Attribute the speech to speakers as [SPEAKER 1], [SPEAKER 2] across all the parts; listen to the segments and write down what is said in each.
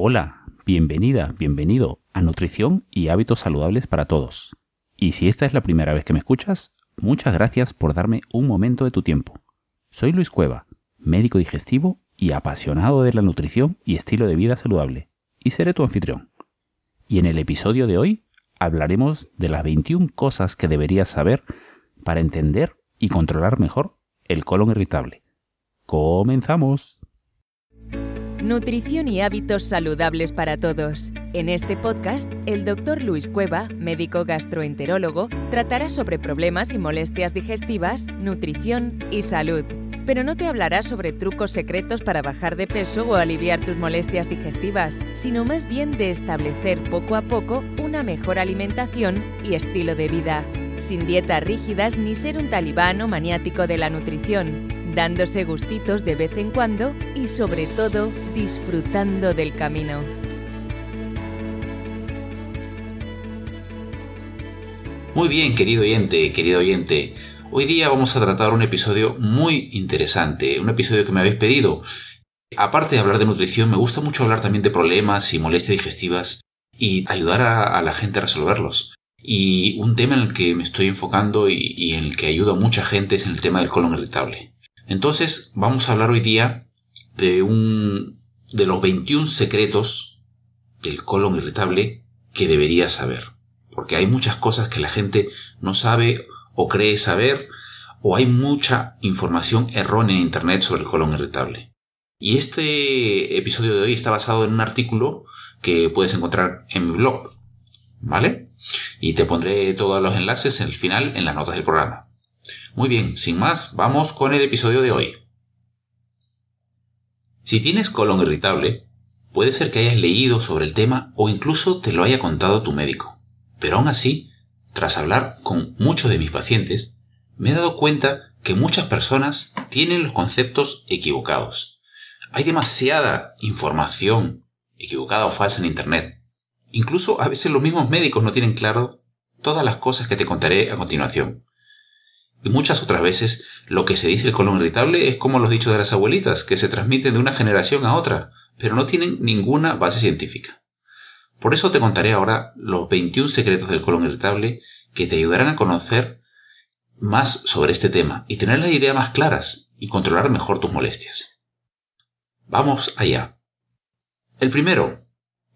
[SPEAKER 1] Hola, bienvenida, bienvenido a Nutrición y Hábitos Saludables para Todos. Y si esta es la primera vez que me escuchas, muchas gracias por darme un momento de tu tiempo. Soy Luis Cueva, médico digestivo y apasionado de la nutrición y estilo de vida saludable, y seré tu anfitrión. Y en el episodio de hoy hablaremos de las 21 cosas que deberías saber para entender y controlar mejor el colon irritable. ¡Comenzamos!
[SPEAKER 2] Nutrición y hábitos saludables para todos. En este podcast, el doctor Luis Cueva, médico gastroenterólogo, tratará sobre problemas y molestias digestivas, nutrición y salud. Pero no te hablará sobre trucos secretos para bajar de peso o aliviar tus molestias digestivas, sino más bien de establecer poco a poco una mejor alimentación y estilo de vida, sin dietas rígidas ni ser un talibán o maniático de la nutrición dándose gustitos de vez en cuando y sobre todo disfrutando del camino.
[SPEAKER 1] Muy bien, querido oyente, querido oyente. Hoy día vamos a tratar un episodio muy interesante, un episodio que me habéis pedido. Aparte de hablar de nutrición, me gusta mucho hablar también de problemas y molestias digestivas y ayudar a, la gente a resolverlos. Y un tema en el que me estoy enfocando y, en el que ayuda a mucha gente es el tema del colon irritable. Entonces vamos a hablar hoy día de un de los 21 secretos del colon irritable que deberías saber. Porque hay muchas cosas que la gente no sabe o cree saber o hay mucha información errónea en Internet sobre el colon irritable. Y este episodio de hoy está basado en un artículo que puedes encontrar en mi blog. ¿Vale? Y te pondré todos los enlaces en el final en las notas del programa. Muy bien, sin más, vamos con el episodio de hoy. Si tienes colon irritable, puede ser que hayas leído sobre el tema o incluso te lo haya contado tu médico. Pero aún así, tras hablar con muchos de mis pacientes, me he dado cuenta que muchas personas tienen los conceptos equivocados. Hay demasiada información equivocada o falsa en Internet. Incluso a veces los mismos médicos no tienen claro todas las cosas que te contaré a continuación. Y muchas otras veces lo que se dice el colon irritable es como los dichos de las abuelitas, que se transmiten de una generación a otra, pero no tienen ninguna base científica. Por eso te contaré ahora los 21 secretos del colon irritable que te ayudarán a conocer más sobre este tema y tener las ideas más claras y controlar mejor tus molestias. Vamos allá. El primero,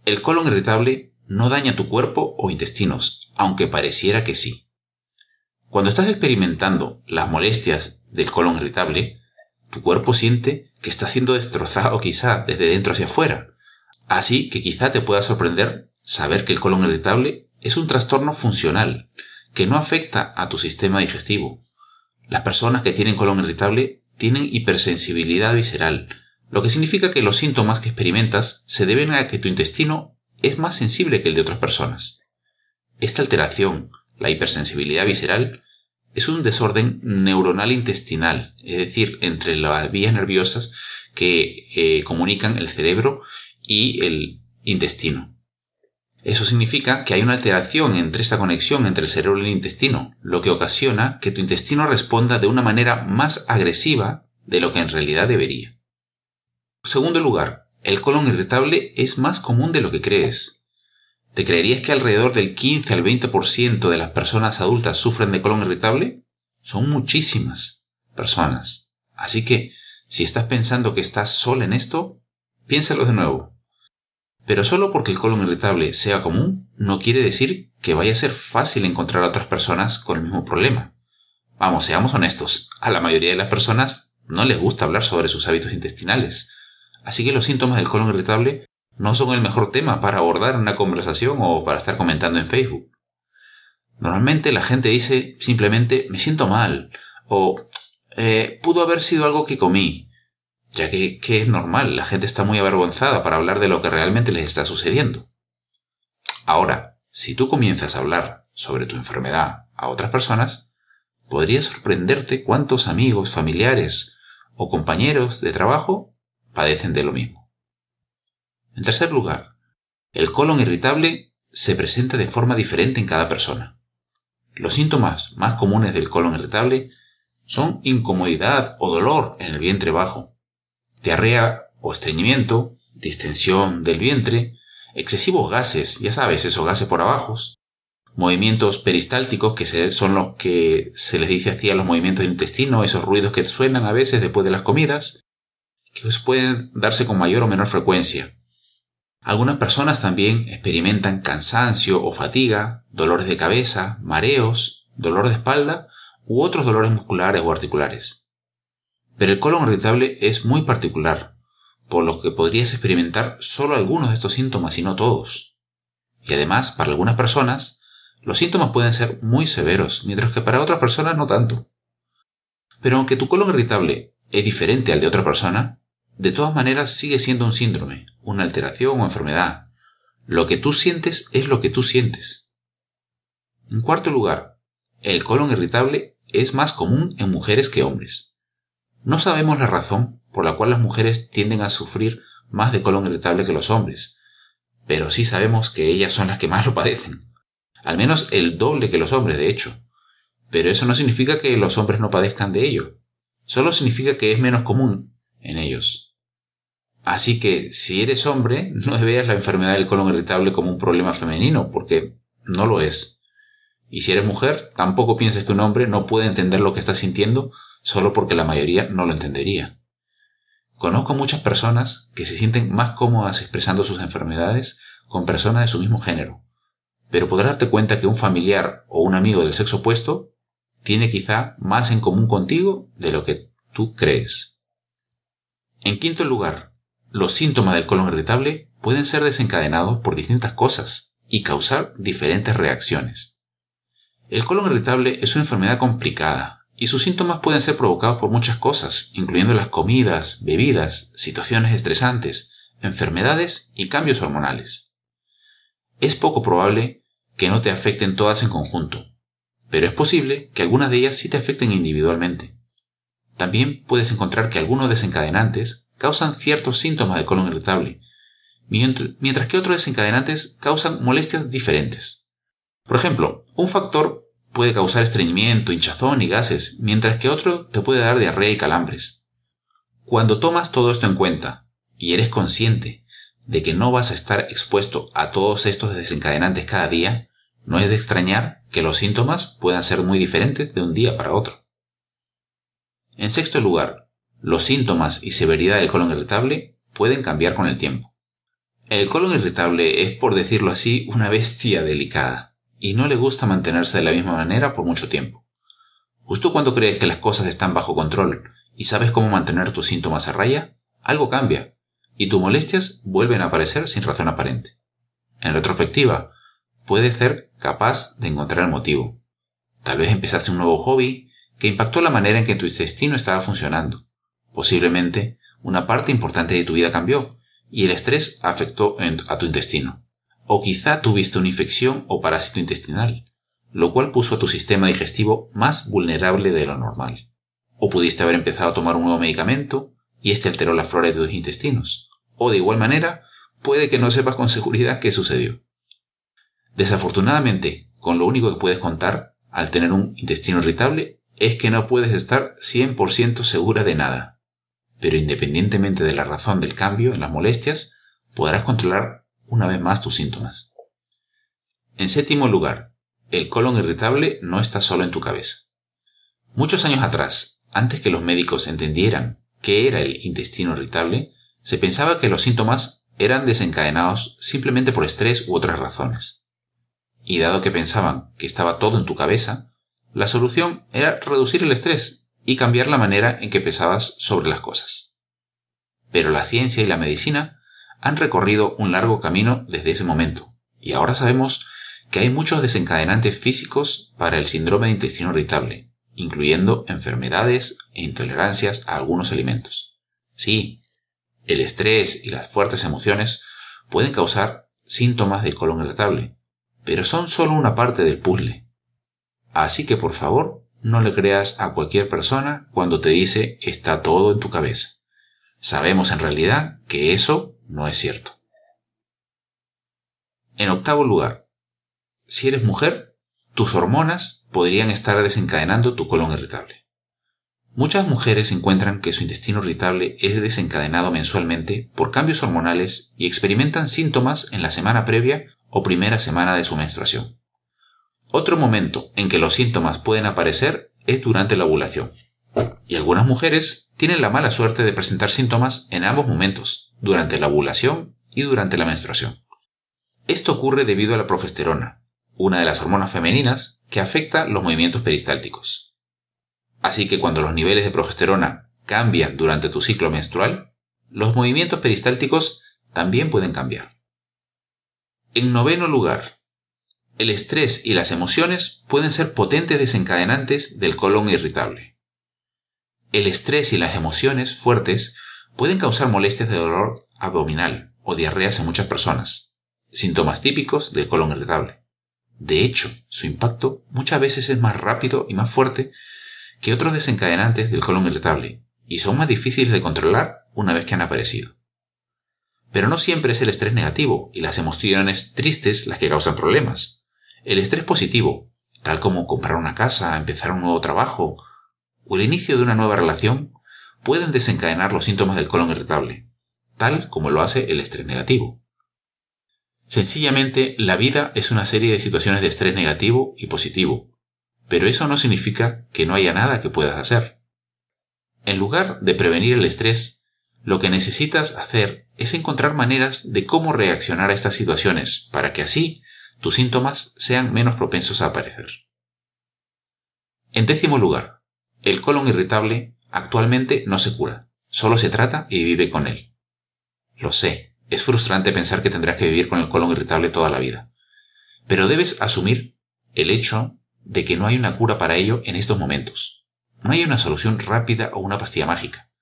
[SPEAKER 1] el colon irritable no daña tu cuerpo o intestinos, aunque pareciera que sí. Cuando estás experimentando las molestias del colon irritable, tu cuerpo siente que está siendo destrozado quizá desde dentro hacia afuera. Así que quizá te pueda sorprender saber que el colon irritable es un trastorno funcional que no afecta a tu sistema digestivo. Las personas que tienen colon irritable tienen hipersensibilidad visceral, lo que significa que los síntomas que experimentas se deben a que tu intestino es más sensible que el de otras personas. Esta alteración la hipersensibilidad visceral es un desorden neuronal intestinal, es decir, entre las vías nerviosas que eh, comunican el cerebro y el intestino. Eso significa que hay una alteración entre esta conexión entre el cerebro y el intestino, lo que ocasiona que tu intestino responda de una manera más agresiva de lo que en realidad debería. Segundo lugar, el colon irritable es más común de lo que crees. ¿Te creerías que alrededor del 15 al 20% de las personas adultas sufren de colon irritable? Son muchísimas personas. Así que, si estás pensando que estás sola en esto, piénsalo de nuevo. Pero solo porque el colon irritable sea común, no quiere decir que vaya a ser fácil encontrar a otras personas con el mismo problema. Vamos, seamos honestos, a la mayoría de las personas no les gusta hablar sobre sus hábitos intestinales. Así que los síntomas del colon irritable no son el mejor tema para abordar una conversación o para estar comentando en Facebook. Normalmente la gente dice simplemente me siento mal o eh, pudo haber sido algo que comí, ya que, que es normal, la gente está muy avergonzada para hablar de lo que realmente les está sucediendo. Ahora, si tú comienzas a hablar sobre tu enfermedad a otras personas, podría sorprenderte cuántos amigos, familiares o compañeros de trabajo padecen de lo mismo. En tercer lugar, el colon irritable se presenta de forma diferente en cada persona. Los síntomas más comunes del colon irritable son incomodidad o dolor en el vientre bajo, diarrea o estreñimiento, distensión del vientre, excesivos gases, ya sabes, esos gases por abajo, movimientos peristálticos, que son los que se les dice así a los movimientos del intestino, esos ruidos que suenan a veces después de las comidas, que pueden darse con mayor o menor frecuencia. Algunas personas también experimentan cansancio o fatiga, dolores de cabeza, mareos, dolor de espalda u otros dolores musculares o articulares. Pero el colon irritable es muy particular, por lo que podrías experimentar solo algunos de estos síntomas y no todos. Y además, para algunas personas, los síntomas pueden ser muy severos, mientras que para otras personas no tanto. Pero aunque tu colon irritable es diferente al de otra persona, de todas maneras sigue siendo un síndrome, una alteración o enfermedad. Lo que tú sientes es lo que tú sientes. En cuarto lugar, el colon irritable es más común en mujeres que hombres. No sabemos la razón por la cual las mujeres tienden a sufrir más de colon irritable que los hombres, pero sí sabemos que ellas son las que más lo padecen al menos el doble que los hombres, de hecho. Pero eso no significa que los hombres no padezcan de ello, solo significa que es menos común en ellos. Así que si eres hombre, no veas la enfermedad del colon irritable como un problema femenino, porque no lo es. Y si eres mujer, tampoco pienses que un hombre no puede entender lo que está sintiendo solo porque la mayoría no lo entendería. Conozco muchas personas que se sienten más cómodas expresando sus enfermedades con personas de su mismo género, pero podrás darte cuenta que un familiar o un amigo del sexo opuesto tiene quizá más en común contigo de lo que tú crees. En quinto lugar, los síntomas del colon irritable pueden ser desencadenados por distintas cosas y causar diferentes reacciones. El colon irritable es una enfermedad complicada y sus síntomas pueden ser provocados por muchas cosas, incluyendo las comidas, bebidas, situaciones estresantes, enfermedades y cambios hormonales. Es poco probable que no te afecten todas en conjunto, pero es posible que algunas de ellas sí te afecten individualmente. También puedes encontrar que algunos desencadenantes causan ciertos síntomas del colon irritable, mientras que otros desencadenantes causan molestias diferentes. Por ejemplo, un factor puede causar estreñimiento, hinchazón y gases, mientras que otro te puede dar diarrea y calambres. Cuando tomas todo esto en cuenta y eres consciente de que no vas a estar expuesto a todos estos desencadenantes cada día, no es de extrañar que los síntomas puedan ser muy diferentes de un día para otro. En sexto lugar, los síntomas y severidad del colon irritable pueden cambiar con el tiempo. El colon irritable es, por decirlo así, una bestia delicada, y no le gusta mantenerse de la misma manera por mucho tiempo. Justo cuando crees que las cosas están bajo control y sabes cómo mantener tus síntomas a raya, algo cambia y tus molestias vuelven a aparecer sin razón aparente. En retrospectiva, puedes ser capaz de encontrar el motivo. Tal vez empezaste un nuevo hobby que impactó la manera en que tu intestino estaba funcionando. Posiblemente una parte importante de tu vida cambió y el estrés afectó a tu intestino. O quizá tuviste una infección o parásito intestinal, lo cual puso a tu sistema digestivo más vulnerable de lo normal. O pudiste haber empezado a tomar un nuevo medicamento y este alteró la flora de tus intestinos. O de igual manera, puede que no sepas con seguridad qué sucedió. Desafortunadamente, con lo único que puedes contar al tener un intestino irritable es que no puedes estar 100% segura de nada. Pero independientemente de la razón del cambio en las molestias, podrás controlar una vez más tus síntomas. En séptimo lugar, el colon irritable no está solo en tu cabeza. Muchos años atrás, antes que los médicos entendieran qué era el intestino irritable, se pensaba que los síntomas eran desencadenados simplemente por estrés u otras razones. Y dado que pensaban que estaba todo en tu cabeza, la solución era reducir el estrés y cambiar la manera en que pensabas sobre las cosas. Pero la ciencia y la medicina han recorrido un largo camino desde ese momento, y ahora sabemos que hay muchos desencadenantes físicos para el síndrome de intestino irritable, incluyendo enfermedades e intolerancias a algunos alimentos. Sí, el estrés y las fuertes emociones pueden causar síntomas de colon irritable, pero son solo una parte del puzzle. Así que por favor, no le creas a cualquier persona cuando te dice está todo en tu cabeza. Sabemos en realidad que eso no es cierto. En octavo lugar, si eres mujer, tus hormonas podrían estar desencadenando tu colon irritable. Muchas mujeres encuentran que su intestino irritable es desencadenado mensualmente por cambios hormonales y experimentan síntomas en la semana previa o primera semana de su menstruación. Otro momento en que los síntomas pueden aparecer es durante la ovulación. Y algunas mujeres tienen la mala suerte de presentar síntomas en ambos momentos, durante la ovulación y durante la menstruación. Esto ocurre debido a la progesterona, una de las hormonas femeninas que afecta los movimientos peristálticos. Así que cuando los niveles de progesterona cambian durante tu ciclo menstrual, los movimientos peristálticos también pueden cambiar. En noveno lugar, el estrés y las emociones pueden ser potentes desencadenantes del colon irritable. El estrés y las emociones fuertes pueden causar molestias de dolor abdominal o diarreas en muchas personas, síntomas típicos del colon irritable. De hecho, su impacto muchas veces es más rápido y más fuerte que otros desencadenantes del colon irritable, y son más difíciles de controlar una vez que han aparecido. Pero no siempre es el estrés negativo y las emociones tristes las que causan problemas. El estrés positivo, tal como comprar una casa, empezar un nuevo trabajo o el inicio de una nueva relación, pueden desencadenar los síntomas del colon irritable, tal como lo hace el estrés negativo. Sencillamente, la vida es una serie de situaciones de estrés negativo y positivo, pero eso no significa que no haya nada que puedas hacer. En lugar de prevenir el estrés, lo que necesitas hacer es encontrar maneras de cómo reaccionar a estas situaciones para que así tus síntomas sean menos propensos a aparecer. En décimo lugar, el colon irritable actualmente no se cura, solo se trata y vive con él. Lo sé, es frustrante pensar que tendrás que vivir con el colon irritable toda la vida, pero debes asumir el hecho de que no hay una cura para ello en estos momentos. No hay una solución rápida o una pastilla mágica.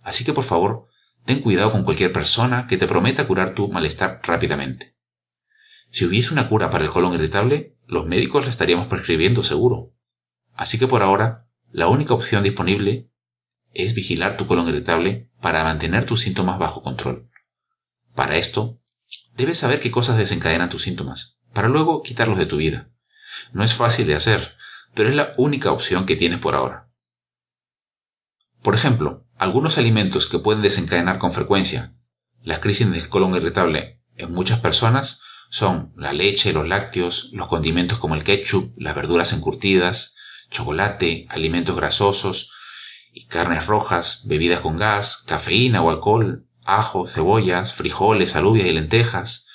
[SPEAKER 1] Así que por favor, ten cuidado con cualquier persona que te prometa curar tu malestar rápidamente. Si hubiese una cura para el colon irritable, los médicos la estaríamos prescribiendo seguro. Así que por ahora, la única opción disponible es vigilar tu colon irritable para mantener tus síntomas bajo control. Para esto, debes saber qué cosas desencadenan tus síntomas, para luego quitarlos de tu vida. No es fácil de hacer, pero es la única opción que tienes por ahora. Por ejemplo, algunos alimentos que pueden desencadenar con frecuencia la crisis del colon irritable en muchas personas son la leche, los lácteos, los condimentos como el ketchup, las verduras encurtidas, chocolate, alimentos grasosos y carnes rojas, bebidas con gas, cafeína o alcohol, ajo, cebollas, frijoles, alubias y lentejas,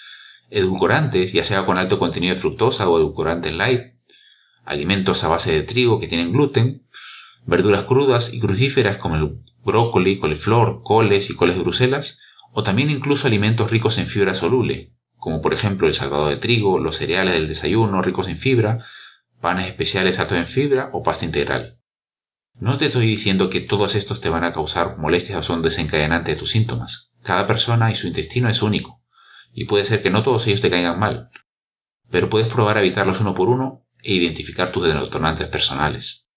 [SPEAKER 1] edulcorantes, ya sea con alto contenido de fructosa o edulcorantes light, alimentos a base de trigo que tienen gluten, verduras crudas y crucíferas como el brócoli, coliflor, coles y coles de Bruselas, o también incluso alimentos ricos en fibra soluble, como por ejemplo el salvado de trigo, los cereales del desayuno ricos en fibra, panes especiales altos en fibra o pasta integral. No te estoy diciendo que todos estos te van a causar molestias o son desencadenantes de tus síntomas. Cada persona y su intestino es único y puede ser que no todos ellos te caigan mal, pero puedes probar a evitarlos uno por uno e identificar tus detonantes personales.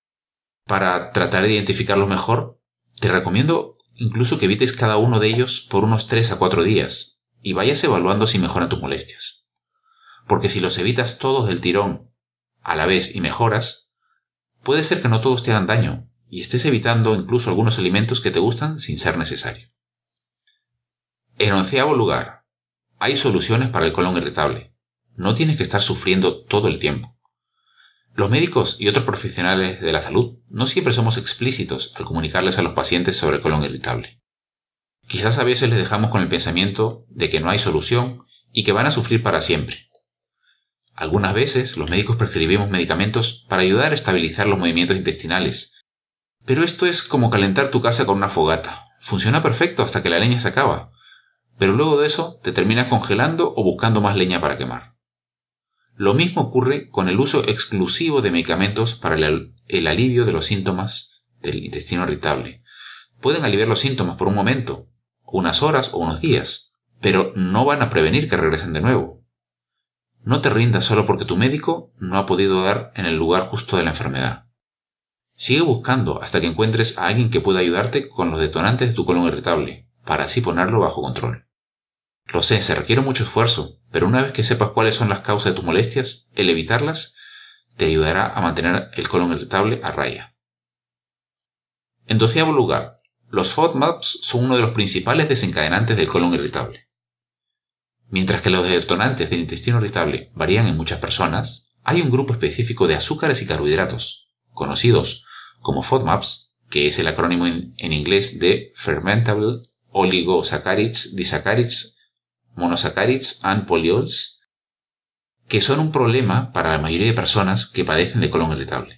[SPEAKER 1] Para tratar de identificarlos mejor, te recomiendo incluso que evites cada uno de ellos por unos 3 a 4 días y vayas evaluando si mejoran tus molestias. Porque si los evitas todos del tirón a la vez y mejoras, puede ser que no todos te hagan daño y estés evitando incluso algunos alimentos que te gustan sin ser necesario. En onceavo lugar, hay soluciones para el colon irritable. No tienes que estar sufriendo todo el tiempo. Los médicos y otros profesionales de la salud no siempre somos explícitos al comunicarles a los pacientes sobre el colon irritable. Quizás a veces les dejamos con el pensamiento de que no hay solución y que van a sufrir para siempre. Algunas veces los médicos prescribimos medicamentos para ayudar a estabilizar los movimientos intestinales. Pero esto es como calentar tu casa con una fogata. Funciona perfecto hasta que la leña se acaba, pero luego de eso te terminas congelando o buscando más leña para quemar. Lo mismo ocurre con el uso exclusivo de medicamentos para el, alivio de los síntomas del intestino irritable. Pueden aliviar los síntomas por un momento, unas horas o unos días, pero no van a prevenir que regresen de nuevo. No te rindas solo porque tu médico no ha podido dar en el lugar justo de la enfermedad. Sigue buscando hasta que encuentres a alguien que pueda ayudarte con los detonantes de tu colon irritable, para así ponerlo bajo control. Lo sé, se requiere mucho esfuerzo, pero una vez que sepas cuáles son las causas de tus molestias, el evitarlas te ayudará a mantener el colon irritable a raya. En doceavo lugar, los FODMAPs son uno de los principales desencadenantes del colon irritable. Mientras que los detonantes del intestino irritable varían en muchas personas, hay un grupo específico de azúcares y carbohidratos, conocidos como FODMAPs, que es el acrónimo en, inglés de Fermentable Oligosaccharides, Disaccharides, Monosaccharides and Polyols, que son un problema para la mayoría de personas que padecen de colon irritable.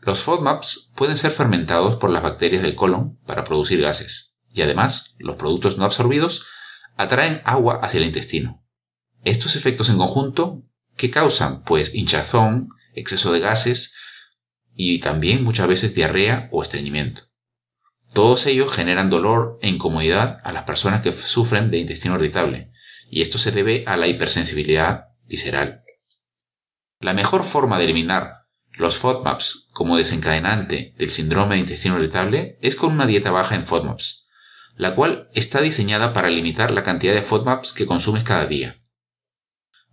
[SPEAKER 1] Los FODMAPs pueden ser fermentados por las bacterias del colon para producir gases, y además los productos no absorbidos atraen agua hacia el intestino. Estos efectos en conjunto, ¿qué causan? Pues hinchazón, exceso de gases y también muchas veces diarrea o estreñimiento. Todos ellos generan dolor e incomodidad a las personas que sufren de intestino irritable, y esto se debe a la hipersensibilidad visceral. La mejor forma de eliminar los FODMAPs como desencadenante del síndrome de intestino irritable es con una dieta baja en FODMAPs, la cual está diseñada para limitar la cantidad de FODMAPs que consumes cada día.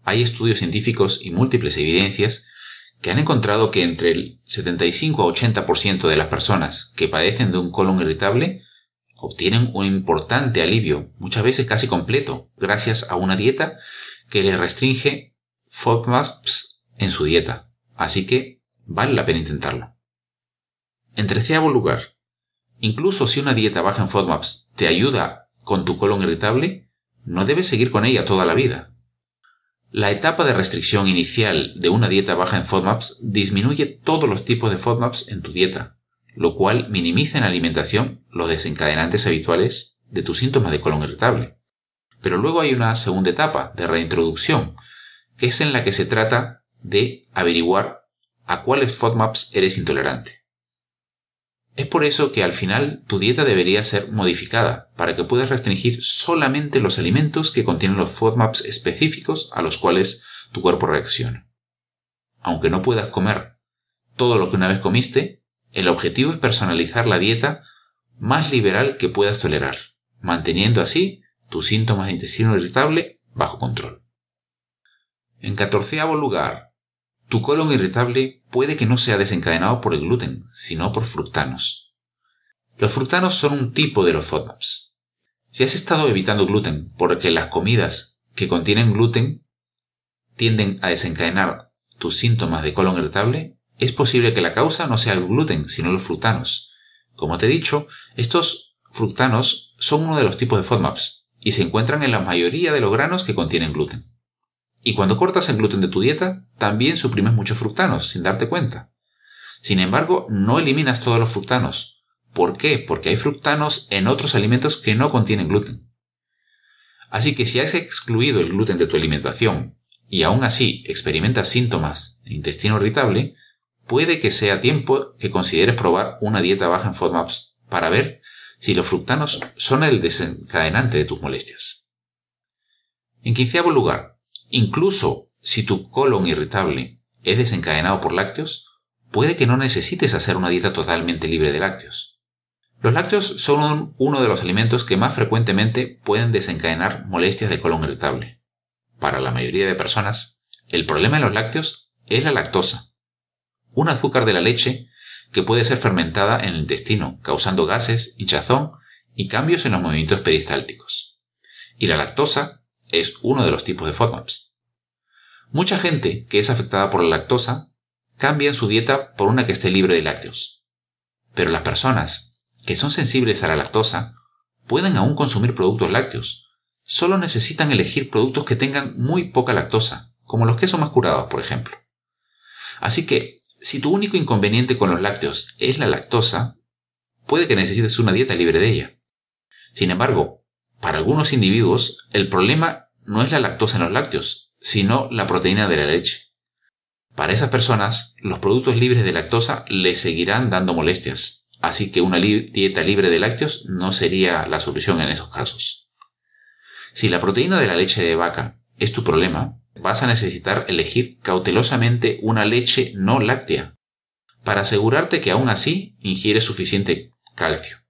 [SPEAKER 1] Hay estudios científicos y múltiples evidencias que han encontrado que entre el 75 a 80% de las personas que padecen de un colon irritable obtienen un importante alivio, muchas veces casi completo, gracias a una dieta que les restringe FODMAPs en su dieta. Así que vale la pena intentarlo. En treceavo lugar, incluso si una dieta baja en FODMAPs te ayuda con tu colon irritable, no debes seguir con ella toda la vida. La etapa de restricción inicial de una dieta baja en FODMAPs disminuye todos los tipos de FODMAPs en tu dieta, lo cual minimiza en la alimentación los desencadenantes habituales de tus síntomas de colon irritable. Pero luego hay una segunda etapa de reintroducción, que es en la que se trata de averiguar a cuáles FODMAPs eres intolerante. Es por eso que al final tu dieta debería ser modificada para que puedas restringir solamente los alimentos que contienen los FODMAPs específicos a los cuales tu cuerpo reacciona. Aunque no puedas comer todo lo que una vez comiste, el objetivo es personalizar la dieta más liberal que puedas tolerar, manteniendo así tus síntomas de intestino irritable bajo control. En catorceavo lugar, tu colon irritable puede que no sea desencadenado por el gluten, sino por fructanos. Los fructanos son un tipo de los FODMAPs. Si has estado evitando gluten porque las comidas que contienen gluten tienden a desencadenar tus síntomas de colon irritable, es posible que la causa no sea el gluten, sino los fructanos. Como te he dicho, estos fructanos son uno de los tipos de FODMAPs y se encuentran en la mayoría de los granos que contienen gluten. Y cuando cortas el gluten de tu dieta, también suprimes muchos fructanos sin darte cuenta. Sin embargo, no eliminas todos los fructanos. ¿Por qué? Porque hay fructanos en otros alimentos que no contienen gluten. Así que si has excluido el gluten de tu alimentación y aún así experimentas síntomas de intestino irritable, puede que sea tiempo que consideres probar una dieta baja en FODMAPs para ver si los fructanos son el desencadenante de tus molestias. En quinceavo lugar, Incluso si tu colon irritable es desencadenado por lácteos, puede que no necesites hacer una dieta totalmente libre de lácteos. Los lácteos son uno de los alimentos que más frecuentemente pueden desencadenar molestias de colon irritable. Para la mayoría de personas, el problema de los lácteos es la lactosa, un azúcar de la leche que puede ser fermentada en el intestino, causando gases, hinchazón y cambios en los movimientos peristálticos. Y la lactosa es uno de los tipos de FODMAPs. Mucha gente que es afectada por la lactosa cambia su dieta por una que esté libre de lácteos. Pero las personas que son sensibles a la lactosa pueden aún consumir productos lácteos. Solo necesitan elegir productos que tengan muy poca lactosa, como los quesos más curados, por ejemplo. Así que, si tu único inconveniente con los lácteos es la lactosa, puede que necesites una dieta libre de ella. Sin embargo, para algunos individuos, el problema no es la lactosa en los lácteos, sino la proteína de la leche. Para esas personas, los productos libres de lactosa les seguirán dando molestias, así que una dieta libre de lácteos no sería la solución en esos casos. Si la proteína de la leche de vaca es tu problema, vas a necesitar elegir cautelosamente una leche no láctea, para asegurarte que aún así ingieres suficiente calcio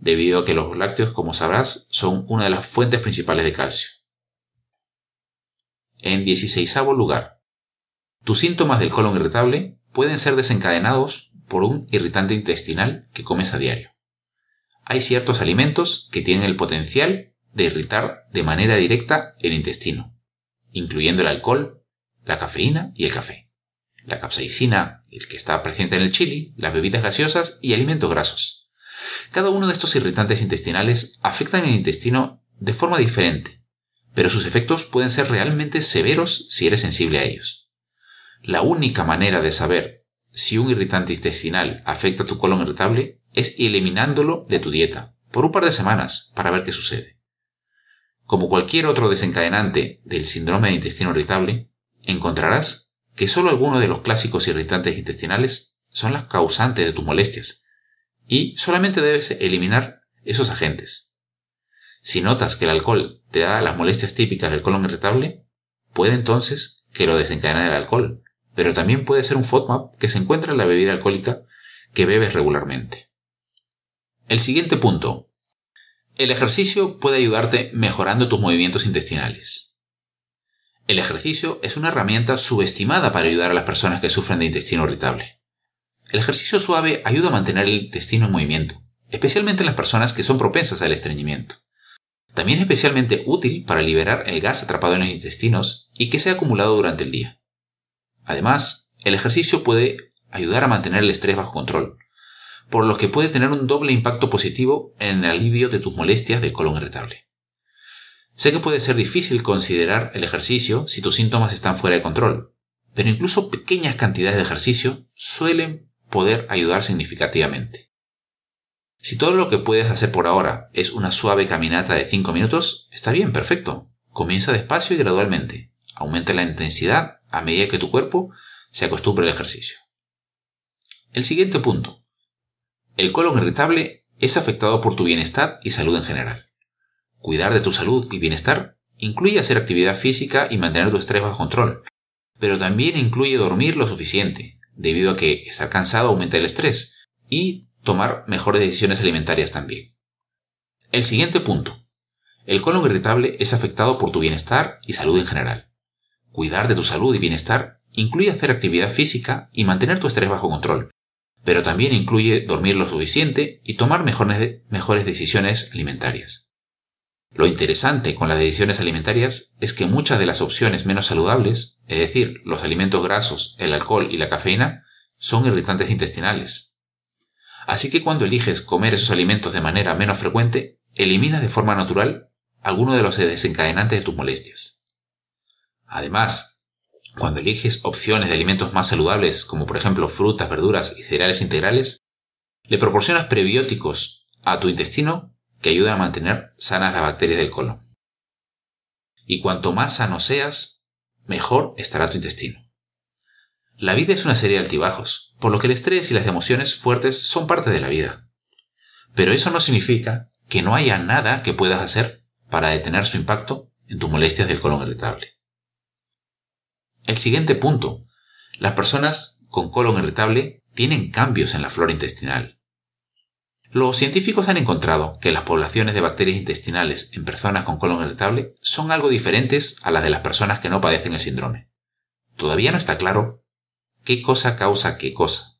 [SPEAKER 1] debido a que los lácteos, como sabrás, son una de las fuentes principales de calcio. En 16 lugar, tus síntomas del colon irritable pueden ser desencadenados por un irritante intestinal que comes a diario. Hay ciertos alimentos que tienen el potencial de irritar de manera directa el intestino, incluyendo el alcohol, la cafeína y el café, la capsaicina, el que está presente en el chili, las bebidas gaseosas y alimentos grasos. Cada uno de estos irritantes intestinales afectan el intestino de forma diferente, pero sus efectos pueden ser realmente severos si eres sensible a ellos. La única manera de saber si un irritante intestinal afecta tu colon irritable es eliminándolo de tu dieta por un par de semanas para ver qué sucede. Como cualquier otro desencadenante del síndrome de intestino irritable, encontrarás que solo algunos de los clásicos irritantes intestinales son las causantes de tus molestias, y solamente debes eliminar esos agentes. Si notas que el alcohol te da las molestias típicas del colon irritable, puede entonces que lo desencadene el alcohol, pero también puede ser un FODMAP que se encuentra en la bebida alcohólica que bebes regularmente. El siguiente punto. El ejercicio puede ayudarte mejorando tus movimientos intestinales. El ejercicio es una herramienta subestimada para ayudar a las personas que sufren de intestino irritable. El ejercicio suave ayuda a mantener el intestino en movimiento, especialmente en las personas que son propensas al estreñimiento. También es especialmente útil para liberar el gas atrapado en los intestinos y que se ha acumulado durante el día. Además, el ejercicio puede ayudar a mantener el estrés bajo control, por lo que puede tener un doble impacto positivo en el alivio de tus molestias de colon irritable. Sé que puede ser difícil considerar el ejercicio si tus síntomas están fuera de control, pero incluso pequeñas cantidades de ejercicio suelen poder ayudar significativamente. Si todo lo que puedes hacer por ahora es una suave caminata de 5 minutos, está bien, perfecto. Comienza despacio y gradualmente. Aumenta la intensidad a medida que tu cuerpo se acostumbre al ejercicio. El siguiente punto. El colon irritable es afectado por tu bienestar y salud en general. Cuidar de tu salud y bienestar incluye hacer actividad física y mantener tu estrés bajo control, pero también incluye dormir lo suficiente, debido a que estar cansado aumenta el estrés, y tomar mejores decisiones alimentarias también. El siguiente punto. El colon irritable es afectado por tu bienestar y salud en general. Cuidar de tu salud y bienestar incluye hacer actividad física y mantener tu estrés bajo control, pero también incluye dormir lo suficiente y tomar mejores, mejores decisiones alimentarias. Lo interesante con las decisiones alimentarias es que muchas de las opciones menos saludables, es decir, los alimentos grasos, el alcohol y la cafeína, son irritantes intestinales. Así que cuando eliges comer esos alimentos de manera menos frecuente, elimina de forma natural alguno de los desencadenantes de tus molestias. Además, cuando eliges opciones de alimentos más saludables, como por ejemplo frutas, verduras y cereales integrales, le proporcionas prebióticos a tu intestino que ayudan a mantener sanas las bacterias del colon. Y cuanto más sano seas, mejor estará tu intestino. La vida es una serie de altibajos, por lo que el estrés y las emociones fuertes son parte de la vida. Pero eso no significa que no haya nada que puedas hacer para detener su impacto en tus molestias del colon irritable. El siguiente punto. Las personas con colon irritable tienen cambios en la flora intestinal. Los científicos han encontrado que las poblaciones de bacterias intestinales en personas con colon irritable son algo diferentes a las de las personas que no padecen el síndrome. Todavía no está claro qué cosa causa qué cosa.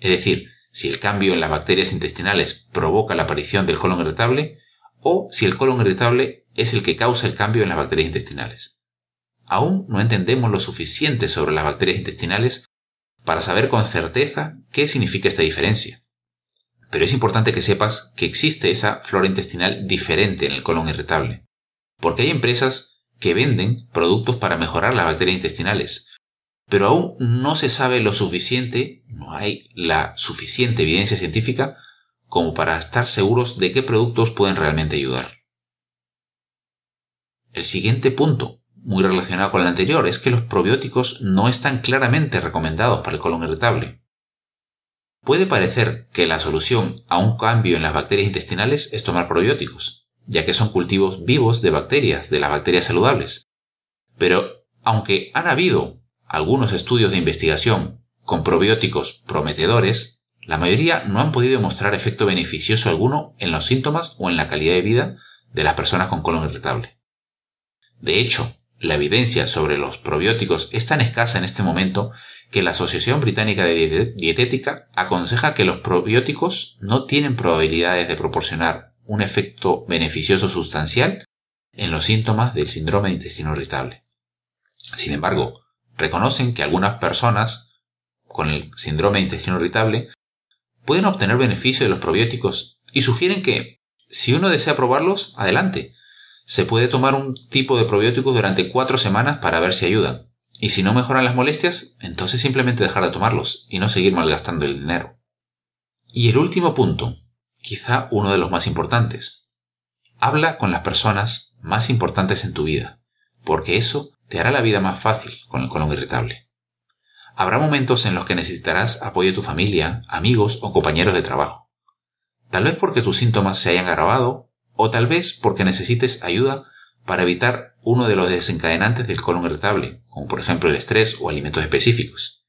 [SPEAKER 1] Es decir, si el cambio en las bacterias intestinales provoca la aparición del colon irritable o si el colon irritable es el que causa el cambio en las bacterias intestinales. Aún no entendemos lo suficiente sobre las bacterias intestinales para saber con certeza qué significa esta diferencia. Pero es importante que sepas que existe esa flora intestinal diferente en el colon irritable, porque hay empresas que venden productos para mejorar las bacterias intestinales, pero aún no se sabe lo suficiente, no hay la suficiente evidencia científica como para estar seguros de qué productos pueden realmente ayudar. El siguiente punto muy relacionado con el anterior, es que los probióticos no están claramente recomendados para el colon irritable. Puede parecer que la solución a un cambio en las bacterias intestinales es tomar probióticos, ya que son cultivos vivos de bacterias, de las bacterias saludables. Pero, aunque han habido algunos estudios de investigación con probióticos prometedores, la mayoría no han podido mostrar efecto beneficioso alguno en los síntomas o en la calidad de vida de las personas con colon irritable. De hecho, la evidencia sobre los probióticos es tan escasa en este momento que la Asociación Británica de Dietética aconseja que los probióticos no tienen probabilidades de proporcionar un efecto beneficioso sustancial en los síntomas del síndrome de intestino irritable. Sin embargo, reconocen que algunas personas con el síndrome de intestino irritable pueden obtener beneficio de los probióticos y sugieren que, si uno desea probarlos, adelante, se puede tomar un tipo de probiótico durante cuatro semanas para ver si ayudan. Y si no mejoran las molestias, entonces simplemente dejar de tomarlos y no seguir malgastando el dinero. Y el último punto, quizá uno de los más importantes. Habla con las personas más importantes en tu vida, porque eso te hará la vida más fácil con el colon irritable. Habrá momentos en los que necesitarás apoyo de tu familia, amigos o compañeros de trabajo. Tal vez porque tus síntomas se hayan agravado o tal vez porque necesites ayuda para evitar uno de los desencadenantes del colon irritable, como por ejemplo el estrés o alimentos específicos.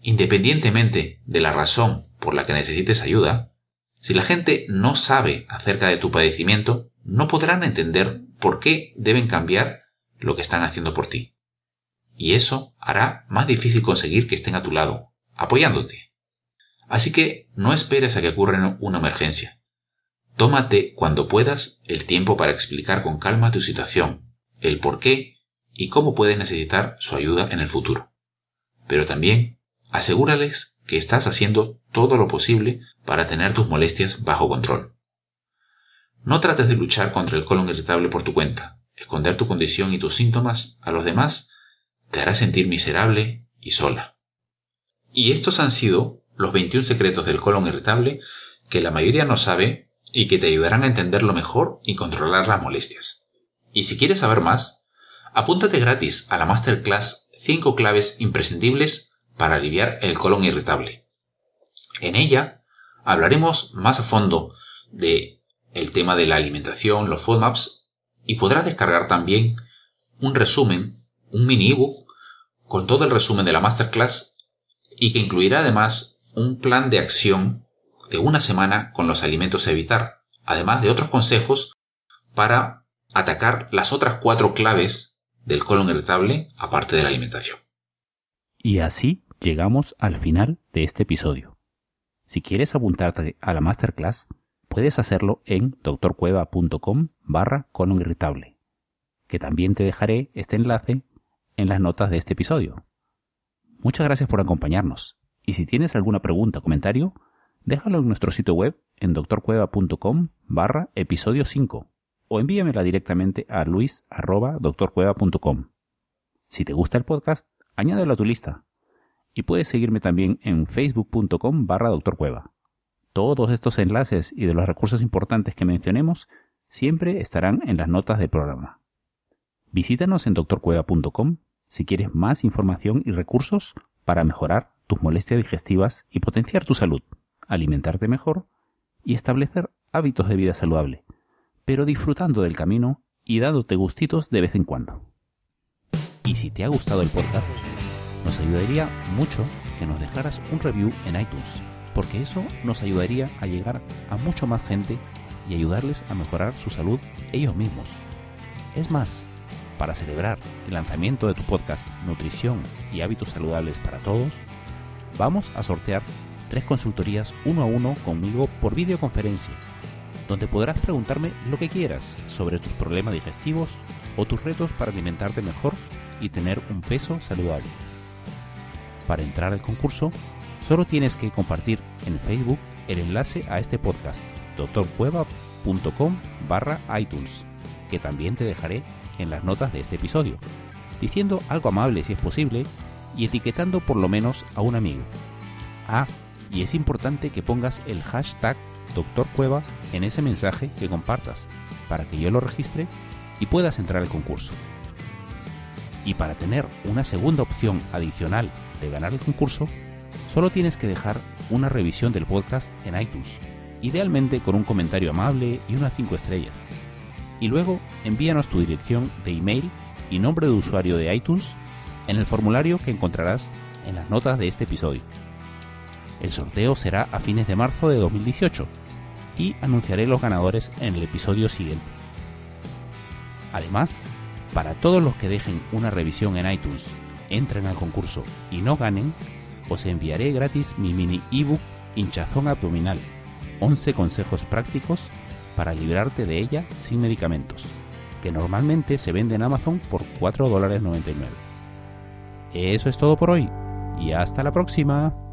[SPEAKER 1] Independientemente de la razón por la que necesites ayuda, si la gente no sabe acerca de tu padecimiento, no podrán entender por qué deben cambiar lo que están haciendo por ti. Y eso hará más difícil conseguir que estén a tu lado, apoyándote. Así que no esperes a que ocurra una emergencia. Tómate cuando puedas el tiempo para explicar con calma tu situación, el por qué y cómo puedes necesitar su ayuda en el futuro. Pero también asegúrales que estás haciendo todo lo posible para tener tus molestias bajo control. No trates de luchar contra el colon irritable por tu cuenta. Esconder tu condición y tus síntomas a los demás te hará sentir miserable y sola. Y estos han sido los 21 secretos del colon irritable que la mayoría no sabe y que te ayudarán a entenderlo mejor y controlar las molestias. Y si quieres saber más, apúntate gratis a la masterclass 5 claves imprescindibles para aliviar el colon irritable. En ella hablaremos más a fondo de el tema de la alimentación, los FODMAPs y podrás descargar también un resumen, un mini ebook con todo el resumen de la masterclass y que incluirá además un plan de acción de una semana con los alimentos a evitar, además de otros consejos para atacar las otras cuatro claves del colon irritable aparte de la alimentación.
[SPEAKER 3] Y así llegamos al final de este episodio. Si quieres apuntarte a la masterclass, puedes hacerlo en doctorcueva.com barra colon irritable, que también te dejaré este enlace en las notas de este episodio. Muchas gracias por acompañarnos, y si tienes alguna pregunta o comentario, déjalo en nuestro sitio web en doctorcueva.com barra episodio 5 o envíamela directamente a luis.doctorcueva.com. Si te gusta el podcast, añádelo a tu lista. Y puedes seguirme también en facebook.com barra doctorcueva. Todos estos enlaces y de los recursos importantes que mencionemos siempre estarán en las notas del programa. Visítanos en doctorcueva.com si quieres más información y recursos para mejorar tus molestias digestivas y potenciar tu salud alimentarte mejor y establecer hábitos de vida saludable, pero disfrutando del camino y dándote gustitos de vez en cuando. Y si te ha gustado el podcast, nos ayudaría mucho que nos dejaras un review en iTunes, porque eso nos ayudaría a llegar a mucho más gente y ayudarles a mejorar su salud ellos mismos. Es más, para celebrar el lanzamiento de tu podcast Nutrición y Hábitos Saludables para Todos, vamos a sortear tres consultorías uno a uno conmigo por videoconferencia, donde podrás preguntarme lo que quieras sobre tus problemas digestivos o tus retos para alimentarte mejor y tener un peso saludable. Para entrar al concurso, solo tienes que compartir en Facebook el enlace a este podcast, doctorcueva.com barra iTunes, que también te dejaré en las notas de este episodio, diciendo algo amable si es posible y etiquetando por lo menos a un amigo. Ah, y es importante que pongas el hashtag Doctor Cueva en ese mensaje que compartas para que yo lo registre y puedas entrar al concurso. Y para tener una segunda opción adicional de ganar el concurso, solo tienes que dejar una revisión del podcast en iTunes, idealmente con un comentario amable y unas 5 estrellas. Y luego envíanos tu dirección de email y nombre de usuario de iTunes en el formulario que encontrarás en las notas de este episodio. El sorteo será a fines de marzo de 2018 y anunciaré los ganadores en el episodio siguiente. Además,
[SPEAKER 1] Para todos los que dejen una revisión en iTunes, entren al concurso y no ganen, os enviaré gratis mi mini ebook hinchazón abdominal, 11 consejos prácticos para librarte de ella sin medicamentos, que normalmente se vende en Amazon por 4,99 Eso es todo por hoy y hasta la próxima.